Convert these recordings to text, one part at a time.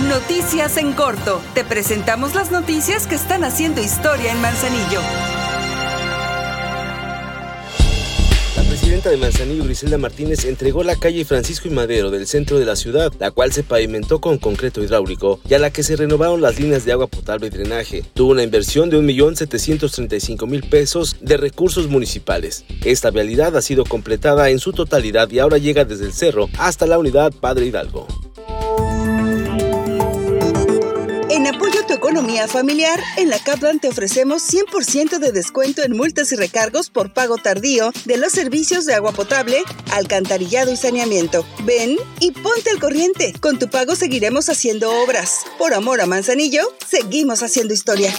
Noticias en corto. Te presentamos las noticias que están haciendo historia en Manzanillo. La presidenta de Manzanillo, Griselda Martínez, entregó la calle Francisco y Madero del centro de la ciudad, la cual se pavimentó con concreto hidráulico y a la que se renovaron las líneas de agua potable y drenaje. Tuvo una inversión de 1.735.000 pesos de recursos municipales. Esta vialidad ha sido completada en su totalidad y ahora llega desde el cerro hasta la unidad Padre Hidalgo. Economía familiar, en la Kaplan te ofrecemos 100% de descuento en multas y recargos por pago tardío de los servicios de agua potable, alcantarillado y saneamiento. Ven y ponte al corriente. Con tu pago seguiremos haciendo obras. Por amor a Manzanillo, seguimos haciendo historia.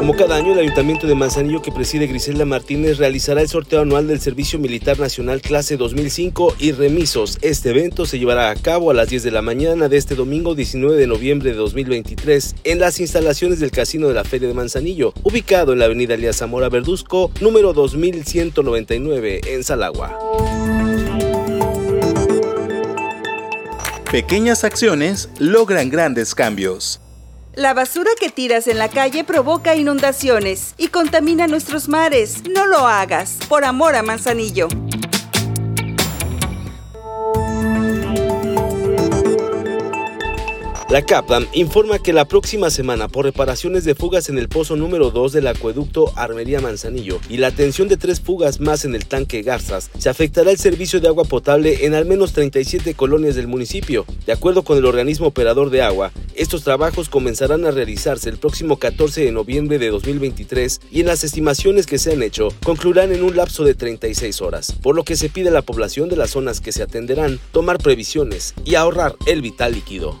Como cada año, el Ayuntamiento de Manzanillo que preside Griselda Martínez realizará el sorteo anual del Servicio Militar Nacional Clase 2005 y remisos. Este evento se llevará a cabo a las 10 de la mañana de este domingo 19 de noviembre de 2023 en las instalaciones del Casino de la Feria de Manzanillo, ubicado en la avenida Elías Zamora Verduzco, número 2199 en Salagua. Pequeñas acciones logran grandes cambios. La basura que tiras en la calle provoca inundaciones y contamina nuestros mares. No lo hagas, por amor a Manzanillo. La CAPAM informa que la próxima semana, por reparaciones de fugas en el pozo número 2 del acueducto Armería Manzanillo y la atención de tres fugas más en el tanque Garzas, se afectará el servicio de agua potable en al menos 37 colonias del municipio. De acuerdo con el organismo operador de agua, estos trabajos comenzarán a realizarse el próximo 14 de noviembre de 2023 y en las estimaciones que se han hecho concluirán en un lapso de 36 horas, por lo que se pide a la población de las zonas que se atenderán tomar previsiones y ahorrar el vital líquido.